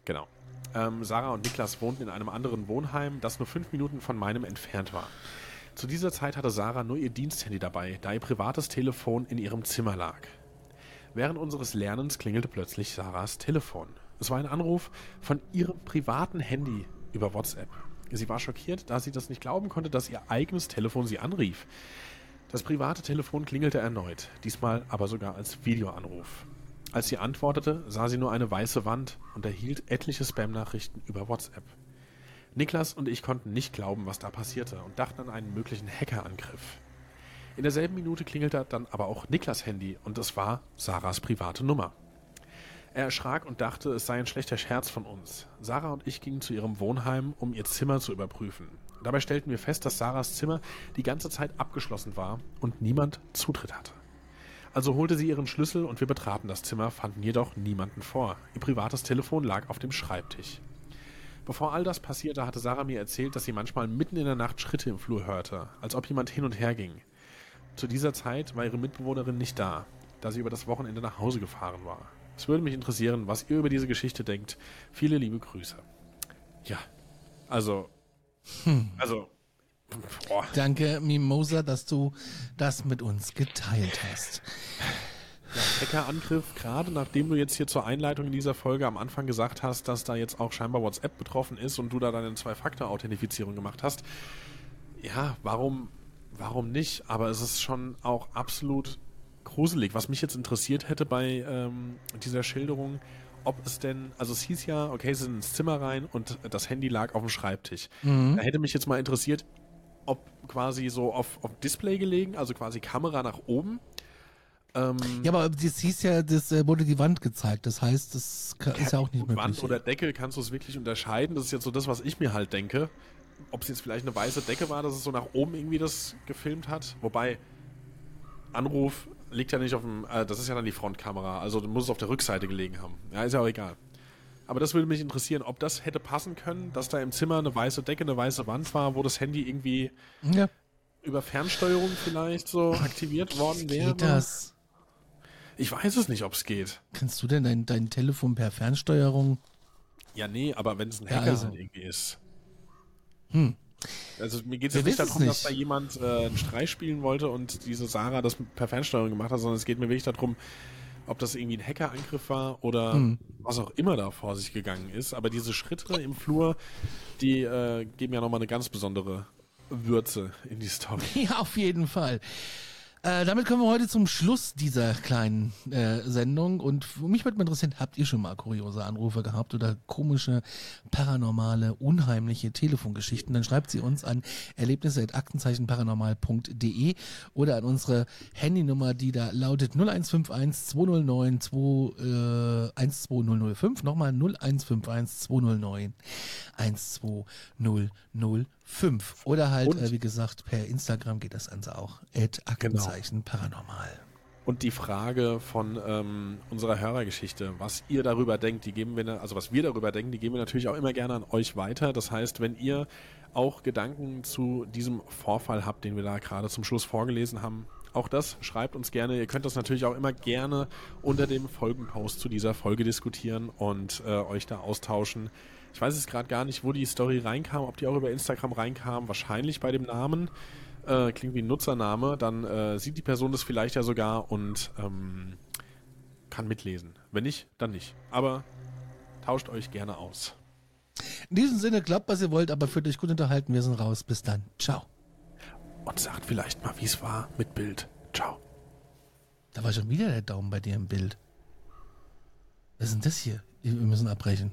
Genau. Ähm, Sarah und Niklas wohnten in einem anderen Wohnheim, das nur fünf Minuten von meinem entfernt war. Zu dieser Zeit hatte Sarah nur ihr Diensthandy dabei, da ihr privates Telefon in ihrem Zimmer lag. Während unseres Lernens klingelte plötzlich Sarahs Telefon. Es war ein Anruf von ihrem privaten Handy über WhatsApp. Sie war schockiert, da sie das nicht glauben konnte, dass ihr eigenes Telefon sie anrief. Das private Telefon klingelte erneut, diesmal aber sogar als Videoanruf. Als sie antwortete, sah sie nur eine weiße Wand und erhielt etliche Spam-Nachrichten über WhatsApp. Niklas und ich konnten nicht glauben, was da passierte und dachten an einen möglichen Hackerangriff. In derselben Minute klingelte dann aber auch Niklas Handy und es war Sarahs private Nummer. Er erschrak und dachte, es sei ein schlechter Scherz von uns. Sarah und ich gingen zu ihrem Wohnheim, um ihr Zimmer zu überprüfen. Dabei stellten wir fest, dass Sarahs Zimmer die ganze Zeit abgeschlossen war und niemand Zutritt hatte. Also holte sie ihren Schlüssel und wir betraten das Zimmer, fanden jedoch niemanden vor. Ihr privates Telefon lag auf dem Schreibtisch. Bevor all das passierte, hatte Sarah mir erzählt, dass sie manchmal mitten in der Nacht Schritte im Flur hörte, als ob jemand hin und her ging. Zu dieser Zeit war ihre Mitbewohnerin nicht da, da sie über das Wochenende nach Hause gefahren war. Es würde mich interessieren, was ihr über diese Geschichte denkt. Viele liebe Grüße. Ja, also, Hm. also, boah. Danke, Mimosa, dass du das mit uns geteilt hast. Hackerangriff, gerade nachdem du jetzt hier zur Einleitung in dieser Folge am Anfang gesagt hast, dass da jetzt auch scheinbar WhatsApp betroffen ist und du da deine Zwei-Faktor-Authentifizierung gemacht hast. Ja, warum, warum nicht? Aber es ist schon auch absolut gruselig. Was mich jetzt interessiert hätte bei ähm, dieser Schilderung, ob es denn, also es hieß ja, okay, sie sind ins Zimmer rein und das Handy lag auf dem Schreibtisch. Mhm. Da hätte mich jetzt mal interessiert, ob quasi so auf, auf Display gelegen, also quasi Kamera nach oben. Ähm, Ja, aber das hieß ja, das äh, wurde die Wand gezeigt. Das heißt, das ist ja auch nicht möglich. Wand oder Decke kannst du es wirklich unterscheiden. Das ist jetzt so das, was ich mir halt denke. Ob es jetzt vielleicht eine weiße Decke war, dass es so nach oben irgendwie das gefilmt hat. Wobei, Anruf liegt ja nicht auf dem, äh, das ist ja dann die Frontkamera. Also du musst es auf der Rückseite gelegen haben. Ja, ist ja auch egal. Aber das würde mich interessieren, ob das hätte passen können, dass da im Zimmer eine weiße Decke, eine weiße Wand war, wo das Handy irgendwie ja, über Fernsteuerung vielleicht so aktiviert worden wäre. geht das? Ich weiß es nicht, ob es geht. Kannst du denn dein, dein Telefon per Fernsteuerung? Ja, nee, aber wenn es ein Ja, Hacker also. halt irgendwie ist. Hm. Also mir geht es jetzt nicht darum, dass nicht. da jemand äh, einen Streich spielen wollte und diese Sarah das per Fernsteuerung gemacht hat, sondern es geht mir wirklich darum, ob das irgendwie ein Hackerangriff war oder Hm. was auch immer da vor sich gegangen ist. Aber diese Schritte im Flur, die äh, geben ja nochmal eine ganz besondere Würze in die Story. <laughs> Ja, auf jeden Fall. Äh, damit kommen wir heute zum Schluss dieser kleinen äh, Sendung. Und mich würde mal interessieren, habt ihr schon mal kuriose Anrufe gehabt oder komische, paranormale, unheimliche Telefongeschichten? Dann schreibt sie uns an erlebnisse.aktenzeichenparanormal.de oder an unsere Handynummer, die da lautet 0151 209 2, äh, 12005. Nochmal 0151 209 12005. Oder halt, äh, wie gesagt, per Instagram geht das Ganze auch. At Aktenzeichen Paranormal. Und die Frage von ähm, unserer Hörergeschichte, was ihr darüber denkt, die geben wir, also was wir darüber denken, die geben wir natürlich auch immer gerne an euch weiter. Das heißt, wenn ihr auch Gedanken zu diesem Vorfall habt, den wir da gerade zum Schluss vorgelesen haben, auch das schreibt uns gerne. Ihr könnt das natürlich auch immer gerne unter dem Folgenpost zu dieser Folge diskutieren und äh, euch da austauschen. Ich weiß jetzt gerade gar nicht, wo die Story reinkam, ob die auch über Instagram reinkam. Wahrscheinlich bei dem Namen. Äh, klingt wie ein Nutzername. Dann äh, sieht die Person das vielleicht ja sogar und ähm, kann mitlesen. Wenn nicht, dann nicht. Aber tauscht euch gerne aus. In diesem Sinne, glaubt, was ihr wollt, aber fühlt euch gut unterhalten. Wir sind raus. Bis dann. Ciao. Und sagt vielleicht mal, wie es war mit Bild. Ciao. Da war schon wieder der Daumen bei dir im Bild. Was ist denn das hier? Wir müssen abbrechen.